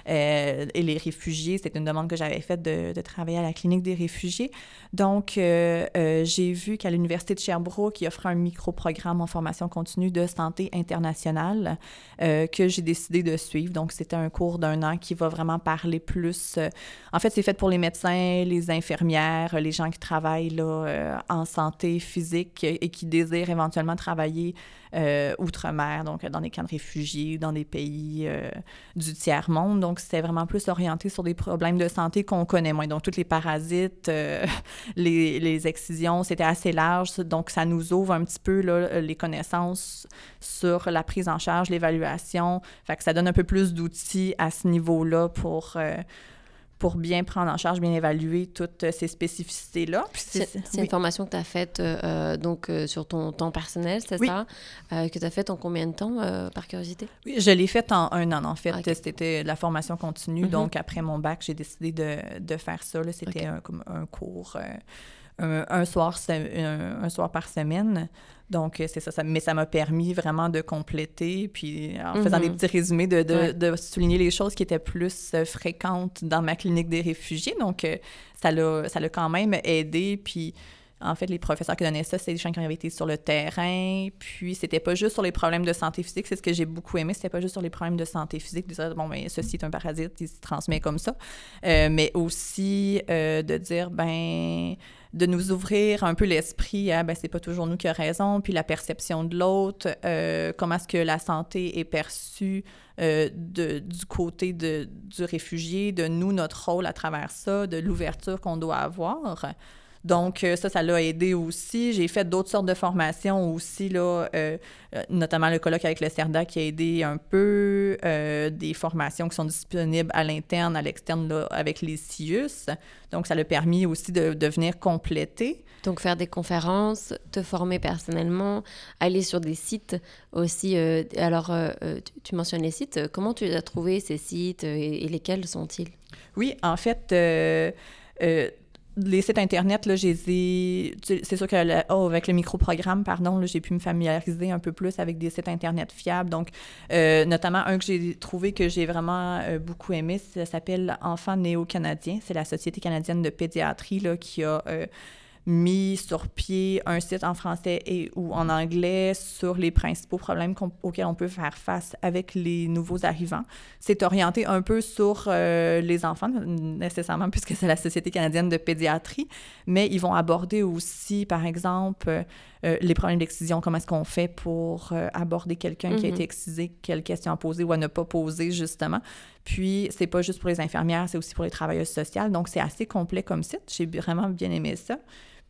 Speaker 3: euh, et les réfugiés. C'était une demande que j'avais faite de, travailler à la clinique des réfugiés. Donc, euh, euh, j'ai vu qu'à l'Université de Sherbrooke, il offrait un micro-programme en formation continue de santé internationale que j'ai décidé de suivre. Donc, c'était un cours d'un an qui va vraiment parler plus... en fait, c'est fait pour les médecins, les infirmières, les gens qui travaillent là, en santé physique et qui désirent éventuellement travailler euh, outre-mer, donc dans des camps de réfugiés, dans des pays euh, du tiers-monde. Donc, c'était vraiment plus orienté sur des problèmes de santé qu'on connaît moins. Donc, toutes les parasites, euh, les, les, excisions, c'était assez large. Donc, ça nous ouvre un petit peu là, les connaissances sur la prise en charge, l'évaluation. Fait que ça donne un peu plus d'outils à ce niveau-là pour pour bien prendre en charge, bien évaluer toutes ces spécificités-là.
Speaker 2: C'est une formation que tu as faite euh, donc, euh, sur ton temps personnel, c'est ça? Euh, que tu as faite en combien de temps, par curiosité?
Speaker 3: Oui, je l'ai faite en un an, en fait. C'était de la formation continue. Mm-hmm. Donc, après mon bac, j'ai décidé de, de, faire ça. C'était un, comme un cours, un, soir, un, soir par semaine. Donc, c'est ça, Mais ça m'a permis vraiment de compléter, puis en faisant des mhm. petits résumés, de, de, souligner les choses qui étaient plus euh, fréquentes dans ma clinique des réfugiés. Donc, euh, ça l'a quand même aidé. Puis, en fait, les professeurs qui donnaient ça, c'est des gens qui avaient été sur le terrain. Puis, c'était pas juste sur les problèmes de santé physique. C'est ce que j'ai beaucoup aimé. C'était pas juste sur les problèmes de santé physique. De dire, bon, ben, ceci est un parasite, il se transmet comme ça. Euh, mais aussi euh, de dire, ben, de nous ouvrir un peu l'esprit à, ben, c'est pas toujours nous qui avons raison. Puis, la perception de l'autre, euh, comment est-ce que la santé est perçue de, du côté de, du réfugié, de nous, notre rôle à travers ça, de l'ouverture qu'on doit avoir. Donc, euh, ça, ça l'a aidé aussi. J'ai fait d'autres sortes de formations aussi, là, euh, euh, notamment le colloque avec le CERDA qui a aidé un peu, des formations qui sont disponibles à l'interne, à l'externe, avec les CIUS. Donc, ça l'a permis aussi de, de venir compléter.
Speaker 2: Donc, faire des conférences, te former personnellement, aller sur des sites aussi. alors, tu, mentionnes les sites. Comment tu as trouvé ces sites et, et lesquels sont-ils?
Speaker 3: Oui, en fait, les sites Internet, là, j'ai C'est sûr que oh, avec le micro-programme, pardon, j'ai pu me familiariser un peu plus avec des sites Internet fiables. Donc, euh, notamment un que j'ai trouvé que j'ai vraiment euh, beaucoup aimé, ça s'appelle Enfants néo-canadiens. C'est la Société canadienne de pédiatrie là, qui a euh, mis sur pied un site en français et ou en anglais sur les principaux problèmes auxquels on peut faire face avec les nouveaux arrivants. C'est orienté un peu sur euh, les enfants, nécessairement, puisque c'est la Société canadienne de pédiatrie, mais ils vont aborder aussi, par exemple, euh, les problèmes d'excision, comment est-ce qu'on fait pour euh, aborder quelqu'un qui a mm-hmm. été excisé, quelles questions à poser ou à ne pas poser, justement. Puis, c'est pas juste pour les infirmières, c'est aussi pour les travailleuses sociales. Donc, c'est assez complet comme site. J'ai vraiment bien aimé ça.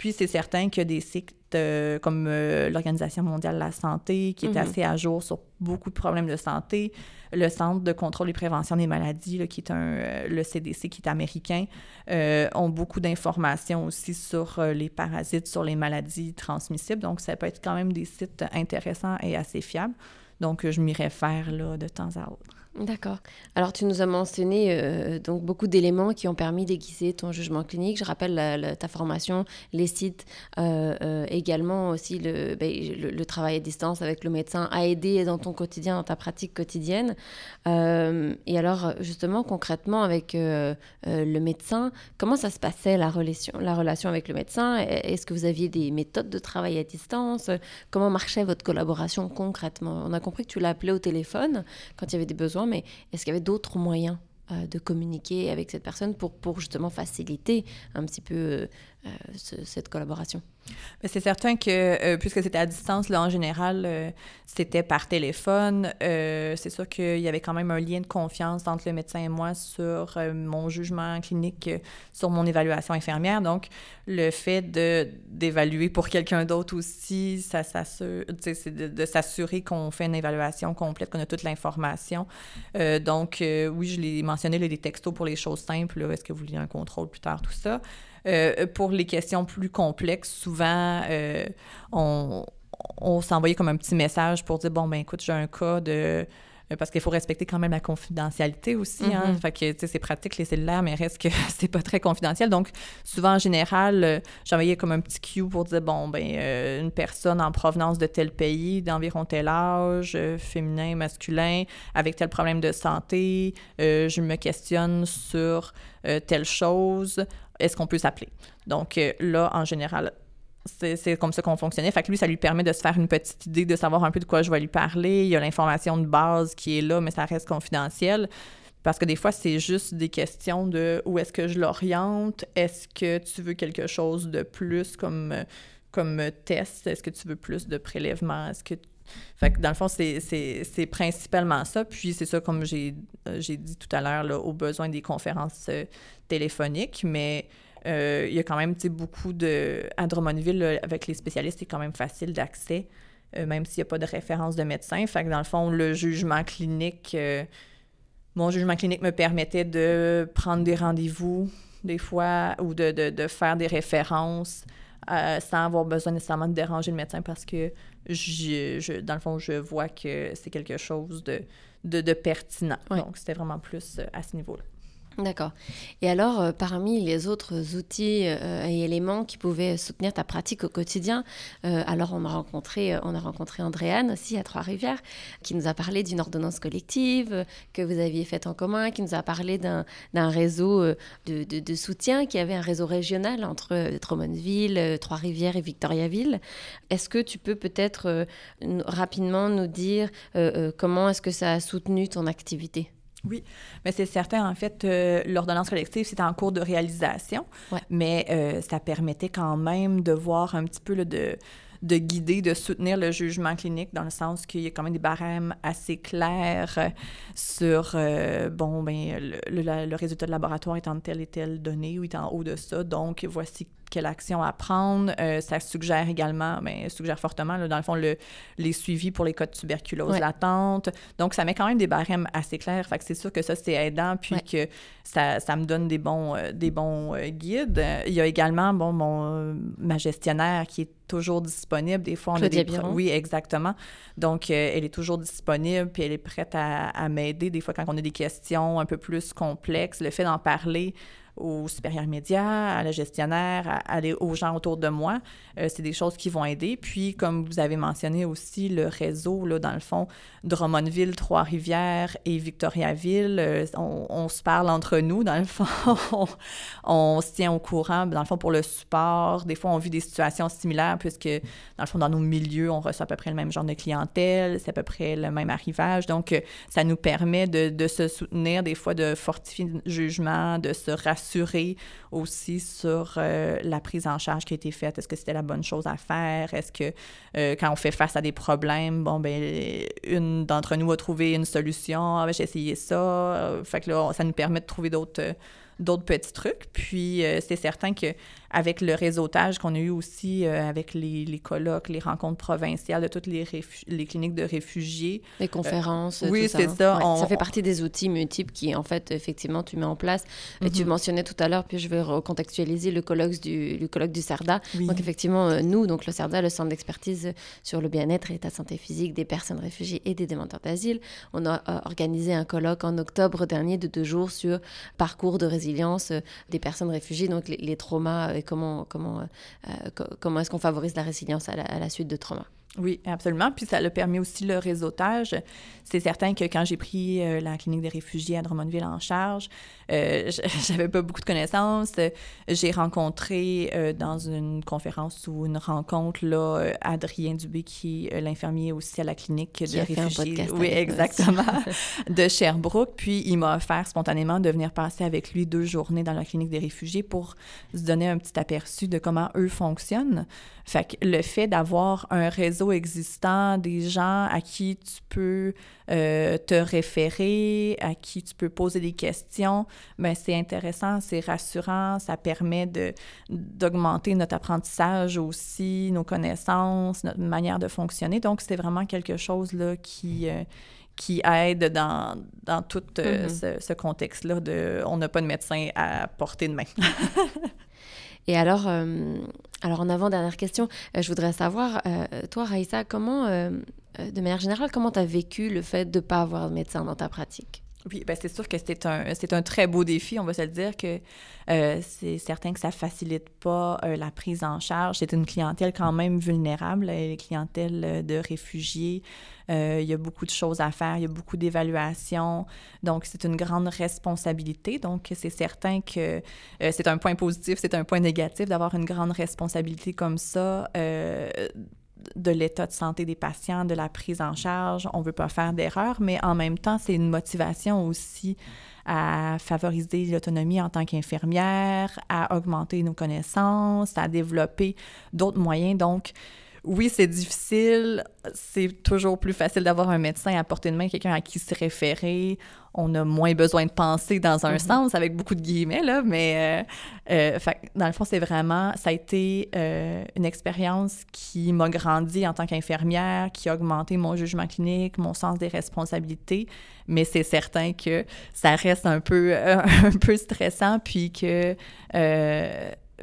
Speaker 3: Puis, c'est certain qu'il y a des sites euh, comme euh, l'Organisation mondiale de la santé, qui est mhm. assez à jour sur beaucoup de problèmes de santé, le Centre de contrôle et prévention des maladies, qui est un, euh, le CDC, qui est américain, ont beaucoup d'informations aussi sur les parasites, sur les maladies transmissibles. Donc, ça peut être quand même des sites intéressants et assez fiables. Donc, je m'y réfère là, de temps à autre.
Speaker 2: D'accord. Alors, tu nous as mentionné euh, donc beaucoup d'éléments qui ont permis d'aiguiser ton jugement clinique. Je rappelle ta formation, les sites, euh, euh, également aussi ben, le, le, travail à distance avec le médecin a aidé dans ton quotidien, dans ta pratique quotidienne. et alors, justement, concrètement, avec le médecin, comment ça se passait la relation, la relation avec le médecin? Est-ce que vous aviez des méthodes de travail à distance? Comment marchait votre collaboration concrètement? On a compris que tu l'appelais au téléphone quand il y avait des besoins mais est-ce qu'il y avait d'autres moyens euh, de communiquer avec cette personne pour, pour justement faciliter un petit peu euh, cette collaboration?
Speaker 3: C'est certain que, euh, puisque c'était à distance, là, en général, euh, c'était par téléphone. c'est sûr qu'il y avait quand même un lien de confiance entre le médecin et moi sur mon jugement clinique, sur mon évaluation infirmière. Donc, le fait d'évaluer pour quelqu'un d'autre aussi, ça s'assure, c'est de, de s'assurer qu'on fait une évaluation complète, qu'on a toute l'information. donc, oui, je l'ai mentionné, les textos pour les choses simples. Est-ce que vous voulez un contrôle plus tard, tout ça? Euh, pour les questions plus complexes, souvent, euh, on, on s'envoyait comme un petit message pour dire, bon, ben écoute, j'ai un cas de parce qu'il faut respecter quand même la confidentialité aussi. Hein? Mm-hmm. Fait que, tu sais, c'est pratique les cellulaires, mais reste que c'est pas très confidentiel. Donc, souvent, en général, j'envoyais comme un petit cue pour dire, bon, ben une personne en provenance de tel pays, d'environ tel âge, féminin, masculin, avec tel problème de santé, je me questionne sur telle chose est-ce qu'on peut s'appeler? Donc euh, là, en général, c'est comme ça qu'on fonctionnait. Fait que lui, ça lui permet de se faire une petite idée, de savoir un peu de quoi je vais lui parler. Il y a l'information de base qui est là, mais ça reste confidentiel. Parce que des fois, c'est juste des questions de où est-ce que je l'oriente? Est-ce que tu veux quelque chose de plus comme, comme test? Est-ce que tu veux plus de prélèvements? Est-ce que fait que dans le fond, c'est principalement ça. Puis c'est ça, comme j'ai dit tout à l'heure, au besoin des conférences euh, téléphoniques, mais euh, il y a quand même beaucoup de. À Drummondville, avec les spécialistes, c'est quand même facile d'accès, euh, même s'il n'y a pas de référence de médecin. Fait que dans le fond, le jugement clinique. mon jugement clinique me permettait de prendre des rendez-vous des fois ou de, de, de faire des références sans avoir besoin nécessairement de déranger le médecin parce que je, dans le fond, je vois que c'est quelque chose de, de, pertinent. Donc, c'était vraiment plus euh, à ce niveau-là.
Speaker 2: D'accord. Et alors, euh, parmi les autres outils euh, et éléments qui pouvaient soutenir ta pratique au quotidien, euh, alors on a rencontré, on a rencontré Andréane aussi à Trois-Rivières, qui nous a parlé d'une ordonnance collective que vous aviez faite en commun, qui nous a parlé d'un réseau de, soutien, qui avait un réseau régional entre Drummondville, Trois-Rivières et Victoriaville. Est-ce que tu peux peut-être rapidement nous dire comment est-ce que ça a soutenu ton activité?
Speaker 3: Oui, mais c'est certain, en fait, euh, l'ordonnance collective, c'était en cours de réalisation, mais euh, ça permettait quand même de voir un petit peu de, de guider, de soutenir le jugement clinique dans le sens qu'il y a quand même des barèmes assez clairs sur, euh, bon, ben, le, le, résultat de laboratoire est en telle et telle donnée ou est en haut de ça, donc voici quelle action à prendre. Euh, ça suggère également, mais ben, suggère fortement, dans le fond, le, les suivis pour les cas de tuberculose latente. Donc, ça met quand même des barèmes assez clairs. Fait que c'est sûr que ça, c'est aidant, puis que ça, ça, me donne des bons, euh, des bons euh, guides. Il y a également, bon, mon, ma gestionnaire qui est toujours disponible. Des fois, on a des... Oui, exactement. Donc, elle est toujours disponible, puis elle est prête à, à m'aider. Des fois, quand on a des questions un peu plus complexes, le fait d'en parler aux supérieurs médias, à la gestionnaire, à, aux gens autour de moi. Euh, c'est des choses qui vont aider. Puis, comme vous avez mentionné aussi, le réseau, là, dans le fond, Drummondville, Trois-Rivières et Victoriaville, euh, on, se parle entre nous, dans le fond. on, se tient au courant, dans le fond, pour le support. Des fois, on vit des situations similaires puisque, dans le fond, dans nos milieux, on reçoit à peu près le même genre de clientèle, c'est à peu près le même arrivage. Donc, euh, ça nous permet de, de se soutenir, des fois, de fortifier le jugement, de se rassurer rassurer aussi sur euh, la prise en charge qui a été faite. Est-ce que c'était la bonne chose à faire? Est-ce que euh, quand on fait face à des problèmes, bon, ben une d'entre nous a trouvé une solution. Ah, ben, j'ai essayé ça. Euh, fait que là, ça nous permet de trouver d'autres d'autres petits trucs. Puis c'est certain que avec le réseautage qu'on a eu aussi euh, avec les, les, colloques, les rencontres provinciales de toutes les, les cliniques de réfugiés.
Speaker 2: Les conférences,
Speaker 3: euh, oui,
Speaker 2: c'est
Speaker 3: ça.
Speaker 2: ça fait partie des outils multiples qui, en fait, effectivement, tu mets en place. Et tu mhm. mentionnais tout à l'heure, puis je vais recontextualiser le colloque du, le colloque du CERDA. Donc, effectivement, euh, nous, donc le CERDA, le Centre d'expertise sur le bien-être et de santé physique des personnes réfugiées et des demandeurs d'asile, on a organisé un colloque en octobre dernier de deux jours sur parcours de résilience des personnes réfugiées, donc les, traumas comment, comment, euh, comment est-ce qu'on favorise la résilience à la, suite de trauma.
Speaker 3: Oui, absolument. Puis ça a permis aussi le réseautage. C'est certain que quand j'ai pris euh, la clinique des réfugiés à Drummondville en charge, euh, j'avais pas beaucoup de connaissances. J'ai rencontré euh, dans une conférence ou une rencontre là Adrien Dubé qui est l'infirmier aussi à la clinique
Speaker 2: de réfugiés.
Speaker 3: oui, exactement, de Sherbrooke. Puis il m'a offert spontanément de venir passer avec lui deux journées dans la clinique des réfugiés pour se donner un petit aperçu de comment eux fonctionnent. Fait que le fait d'avoir un réseau existant, des gens à qui tu peux euh, te référer, à qui tu peux poser des questions, ben c'est intéressant, c'est rassurant, ça permet de, d'augmenter notre apprentissage aussi, nos connaissances, notre manière de fonctionner. Donc, c'est vraiment quelque chose là, qui... Euh, qui aide dans, dans tout euh, mm-hmm. ce, ce contexte-là de on n'a pas de médecin à portée de main.
Speaker 2: Et alors, euh, en avant-dernière question, euh, je voudrais savoir, euh, toi, Raïssa, comment, de manière générale, comment tu vécu le fait de ne pas avoir de médecin dans ta pratique?
Speaker 3: Oui, ben c'est sûr que c'est un, c'est un très beau défi, on va se le dire, que c'est certain que ça facilite pas la prise en charge. C'est une clientèle quand même vulnérable, les clientèles de réfugiés, euh, il y a beaucoup de choses à faire, il y a beaucoup d'évaluations. Donc, c'est une grande responsabilité. Donc, c'est certain que euh, c'est un point positif, c'est un point négatif d'avoir une grande responsabilité comme ça. De l'état de santé des patients, de la prise en charge. On ne veut pas faire d'erreur, mais en même temps, c'est une motivation aussi à favoriser l'autonomie en tant qu'infirmière, à augmenter nos connaissances, à développer d'autres moyens. Donc, oui, c'est difficile. C'est toujours plus facile d'avoir un médecin à portée de main, quelqu'un à qui se référer. On a moins besoin de penser dans un mm-hmm. sens, avec beaucoup de guillemets, là, mais euh, euh, dans le fond, c'est vraiment, ça a été euh, une expérience qui m'a grandi en tant qu'infirmière, qui a augmenté mon jugement clinique, mon sens des responsabilités, mais c'est certain que ça reste un peu, un peu stressant, puis que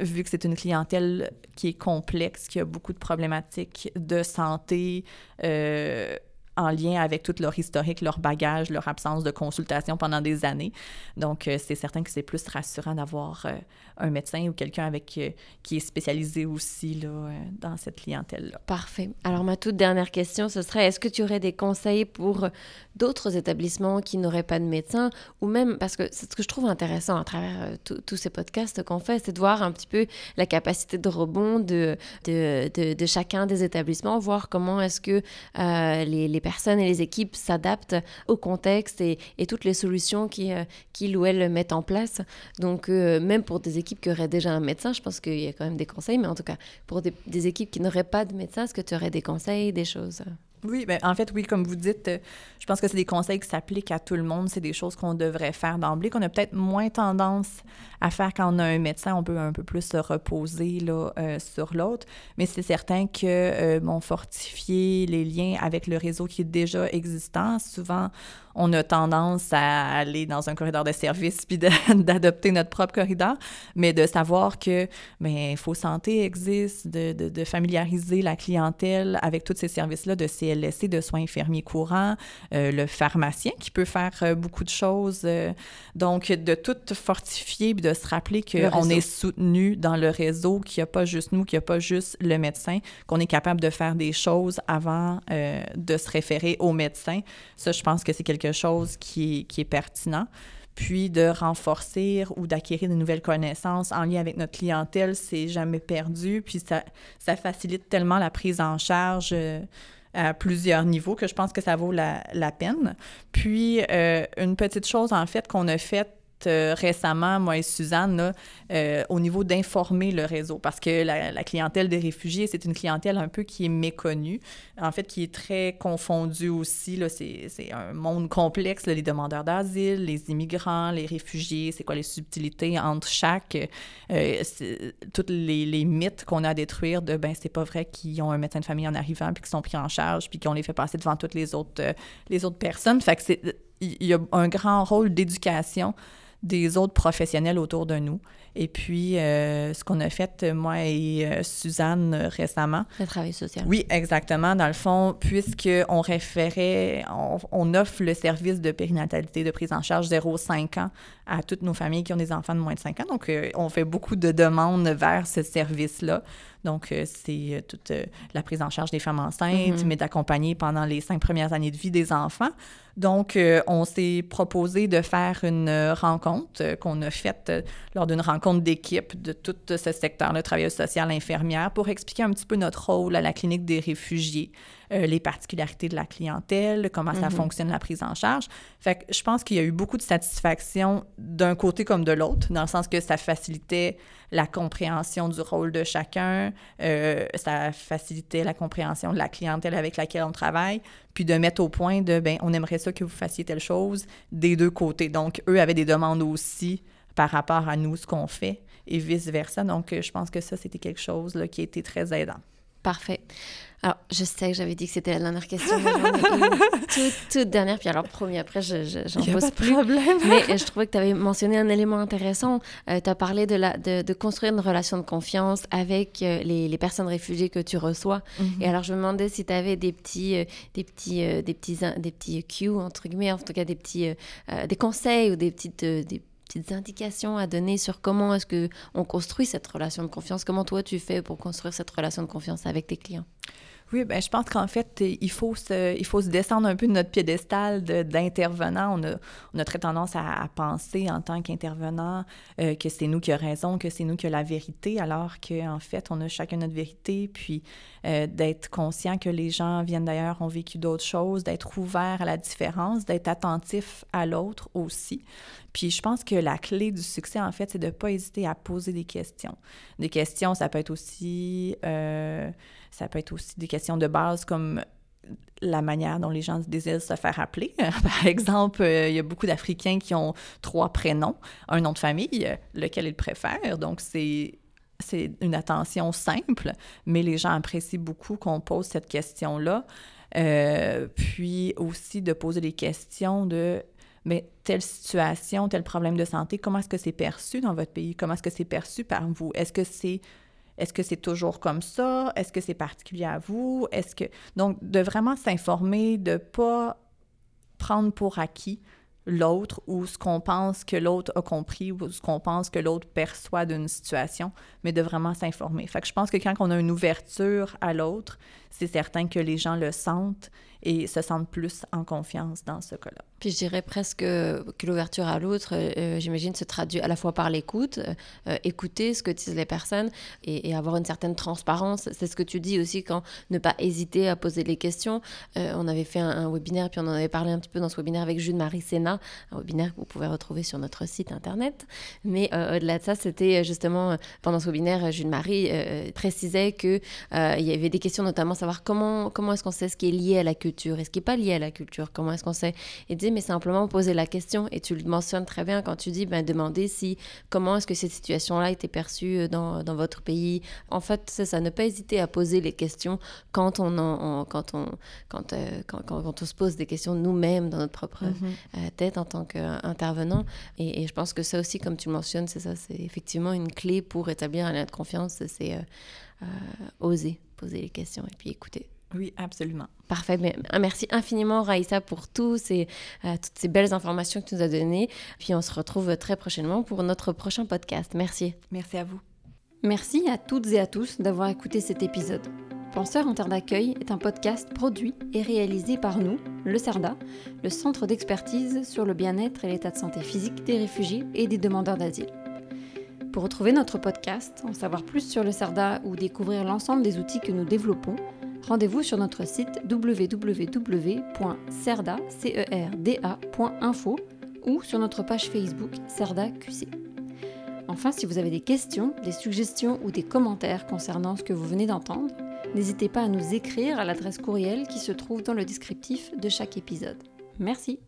Speaker 3: vu que c'est une clientèle qui est complexe, qui a beaucoup de problématiques de santé, euh, en lien avec tout leur historique, leur bagage, leur absence de consultation pendant des années. Donc, euh, c'est certain que c'est plus rassurant d'avoir euh, un médecin ou quelqu'un avec euh, qui est spécialisé aussi là, dans cette clientèle-là.
Speaker 2: Parfait. Alors, ma toute dernière question, ce serait, est-ce que tu aurais des conseils pour d'autres établissements qui n'auraient pas de médecin ou même, parce que c'est ce que je trouve intéressant à travers tous ces podcasts qu'on fait, c'est de voir un petit peu la capacité de rebond de, de, de, chacun des établissements, voir comment est-ce que les, les, personnes et les équipes s'adaptent au contexte et, toutes les solutions qu'ils qui ou elles mettent en place. Donc, euh, même pour des équipes qui auraient déjà un médecin, je pense qu'il y a quand même des conseils, mais en tout cas, pour des, des équipes qui n'auraient pas de médecin, est-ce que tu aurais des conseils, des choses?
Speaker 3: Oui, ben, en fait, oui, comme vous dites, euh, je pense que c'est des conseils qui s'appliquent à tout le monde. C'est des choses qu'on devrait faire d'emblée, qu'on a peut-être moins tendance à faire quand on a un médecin. On peut un peu plus se reposer euh, sur l'autre. Mais c'est certain que, euh, bon, fortifier les liens avec le réseau qui est déjà existant, souvent, on a tendance à aller dans un corridor de service puis d'adopter notre propre corridor, mais de savoir que ben, Faux Santé existe, de, de, de, familiariser la clientèle avec tous ces services-là de CLSC, de soins infirmiers courants, euh, le pharmacien qui peut faire euh, beaucoup de choses. Euh, donc, de tout fortifier puis de se rappeler qu'on est soutenu dans le réseau, qu'il n'y a pas juste nous, qu'il n'y a pas juste le médecin, qu'on est capable de faire des choses avant de se référer au médecin. Ça, je pense que c'est quelque chose qui est, qui est pertinent puis de renforcer ou d'acquérir de nouvelles connaissances en lien avec notre clientèle, c'est jamais perdu, puis ça, ça facilite tellement la prise en charge euh, à plusieurs niveaux que je pense que ça vaut la, la peine. Puis, euh, une petite chose, en fait, qu'on a faite euh, récemment, moi et Suzanne, euh, au niveau d'informer le réseau, parce que la, clientèle des réfugiés, c'est une clientèle un peu qui est méconnue, en fait, qui est très confondue aussi. C'est un monde complexe, les demandeurs d'asile, les immigrants, les réfugiés, c'est quoi les subtilités entre chaque, euh, toutes les, les, mythes qu'on a à détruire de, ben c'est pas vrai qu'ils ont un médecin de famille en arrivant, puis qu'ils sont pris en charge, puis qu'on les fait passer devant toutes les autres, les autres personnes. Fait c'est il y a un grand rôle d'éducation des autres professionnels autour de nous. Et puis, euh, ce qu'on a fait, moi et euh, Suzanne, récemment.
Speaker 2: Le travail social.
Speaker 3: Oui, exactement. Dans le fond, puisqu'on référait, on, offre le service de périnatalité, de prise en charge 0-5 ans à toutes nos familles qui ont des enfants de moins de 5 ans. Donc, euh, on fait beaucoup de demandes vers ce service-là. Donc, c'est toute la prise en charge des femmes enceintes, mm-hmm. mais d'accompagner pendant les cinq premières années de vie des enfants. Donc, on s'est proposé de faire une rencontre qu'on a faite lors d'une rencontre d'équipe de tout ce secteur, le travail social, infirmière, pour expliquer un petit peu notre rôle à la clinique des réfugiés, euh, les particularités de la clientèle, comment ça mhm. fonctionne la prise en charge. Fait que je pense qu'il y a eu beaucoup de satisfaction d'un côté comme de l'autre, dans le sens que ça facilitait la compréhension du rôle de chacun, euh, ça facilitait la compréhension de la clientèle avec laquelle on travaille, puis de mettre au point de, ben on aimerait ça que vous fassiez telle chose des deux côtés. Donc, eux avaient des demandes aussi par rapport à nous, ce qu'on fait, et vice-versa. Donc, je pense que ça, c'était quelque chose là, qui a été très aidant.
Speaker 2: Parfait. Alors, je sais que j'avais dit que c'était la dernière question, mais toute, toute, dernière. Puis alors, promis, après, j'en je, pose plus. Problème. mais je trouvais que tu avais mentionné un élément intéressant. Euh, tu as parlé de, la, de, de, construire une relation de confiance avec euh, les, les, personnes réfugiées que tu reçois. Mm-hmm. Et alors, je me demandais si tu avais des petits, des petits, des petits, des petits cues, entre guillemets, en tout cas des petits, des conseils ou des petites, des petites indications à donner sur comment est-ce que on construit cette relation de confiance? Comment toi tu fais pour construire cette relation de confiance avec tes clients?
Speaker 3: Oui, ben, je pense qu'en fait, il faut, se, il faut se descendre un peu de notre piédestal d'intervenant. On a, on a très tendance à, penser en tant qu'intervenant euh, que c'est nous qui avons raison, que c'est nous qui avons la vérité, alors qu'en en fait, on a chacun notre vérité, puis euh, d'être conscient que les gens viennent d'ailleurs, ont vécu d'autres choses, d'être ouvert à la différence, d'être attentif à l'autre aussi. Puis je pense que la clé du succès, en fait, c'est de ne pas hésiter à poser des questions. Des questions, ça peut être aussi... Euh, ça peut être aussi des questions de base comme la manière dont les gens désirent se faire appeler. Par exemple, euh, il y a beaucoup d'Africains qui ont trois prénoms, un nom de famille, lequel ils préfèrent. Donc, c'est c'est une attention simple, mais les gens apprécient beaucoup qu'on pose cette question-là. Euh, puis aussi de poser des questions de mais telle situation, tel problème de santé, comment est-ce que c'est perçu dans votre pays? Comment est-ce que c'est perçu par vous? Est-ce que c'est toujours comme ça? Est-ce que c'est particulier à vous? Est-ce que... Donc, de vraiment s'informer, de pas prendre pour acquis l'autre ou ce qu'on pense que l'autre a compris ou ce qu'on pense que l'autre perçoit d'une situation, mais de vraiment s'informer. Fait que je pense que quand on a une ouverture à l'autre, c'est certain que les gens le sentent et se sentent plus en confiance dans ce cas-là.
Speaker 2: Puis je dirais presque que l'ouverture à l'autre, euh, j'imagine, se traduit à la fois par l'écoute, euh, écouter ce que disent les personnes et, avoir une certaine transparence. C'est ce que tu dis aussi quand ne pas hésiter à poser les questions. Euh, on avait fait un, webinaire, puis on en avait parlé un petit peu dans ce webinaire avec Jules-Marie Sénat, un webinaire que vous pouvez retrouver sur notre site internet. Mais au-delà de ça, c'était justement pendant ce webinaire, Jules-Marie précisait qu'il il y avait des questions, notamment savoir comment, comment est-ce qu'on sait ce qui est lié à la culture et ce qui n'est pas lié à la culture, comment est-ce qu'on sait? Et mais simplement poser la question. Et tu le mentionnes très bien quand tu dis, ben, demander si, comment est-ce que cette situation-là a été perçue euh, dans, dans, votre pays? En fait, c'est ça, ne pas hésiter à poser les questions quand on, en, quand, on, quand, euh, quand, quand, on se pose des questions nous-mêmes dans notre propre mm-hmm. euh, tête en tant qu'intervenant. Et, et, je pense que ça aussi, comme tu le mentionnes, c'est ça, c'est effectivement une clé pour établir un lien de confiance, c'est oser poser les questions et puis écouter.
Speaker 3: Oui, absolument.
Speaker 2: Parfait. Merci infiniment, Raïssa, pour tous ces, euh, toutes ces belles informations que tu nous as données. Puis on se retrouve très prochainement pour notre prochain podcast. Merci.
Speaker 3: Merci à vous.
Speaker 1: Merci à toutes et à tous d'avoir écouté cet épisode. Penseur en terre d'accueil est un podcast produit et réalisé par nous, le CERDA, le Centre d'expertise sur le bien-être et l'état de santé physique des réfugiés et des demandeurs d'asile. Pour retrouver notre podcast, en savoir plus sur le CERDA ou découvrir l'ensemble des outils que nous développons, rendez-vous sur notre site www.cerda.info ou sur notre page Facebook Cerda QC. Enfin, si vous avez des questions, des suggestions ou des commentaires concernant ce que vous venez d'entendre, n'hésitez pas à nous écrire à l'adresse courriel qui se trouve dans le descriptif de chaque épisode. Merci.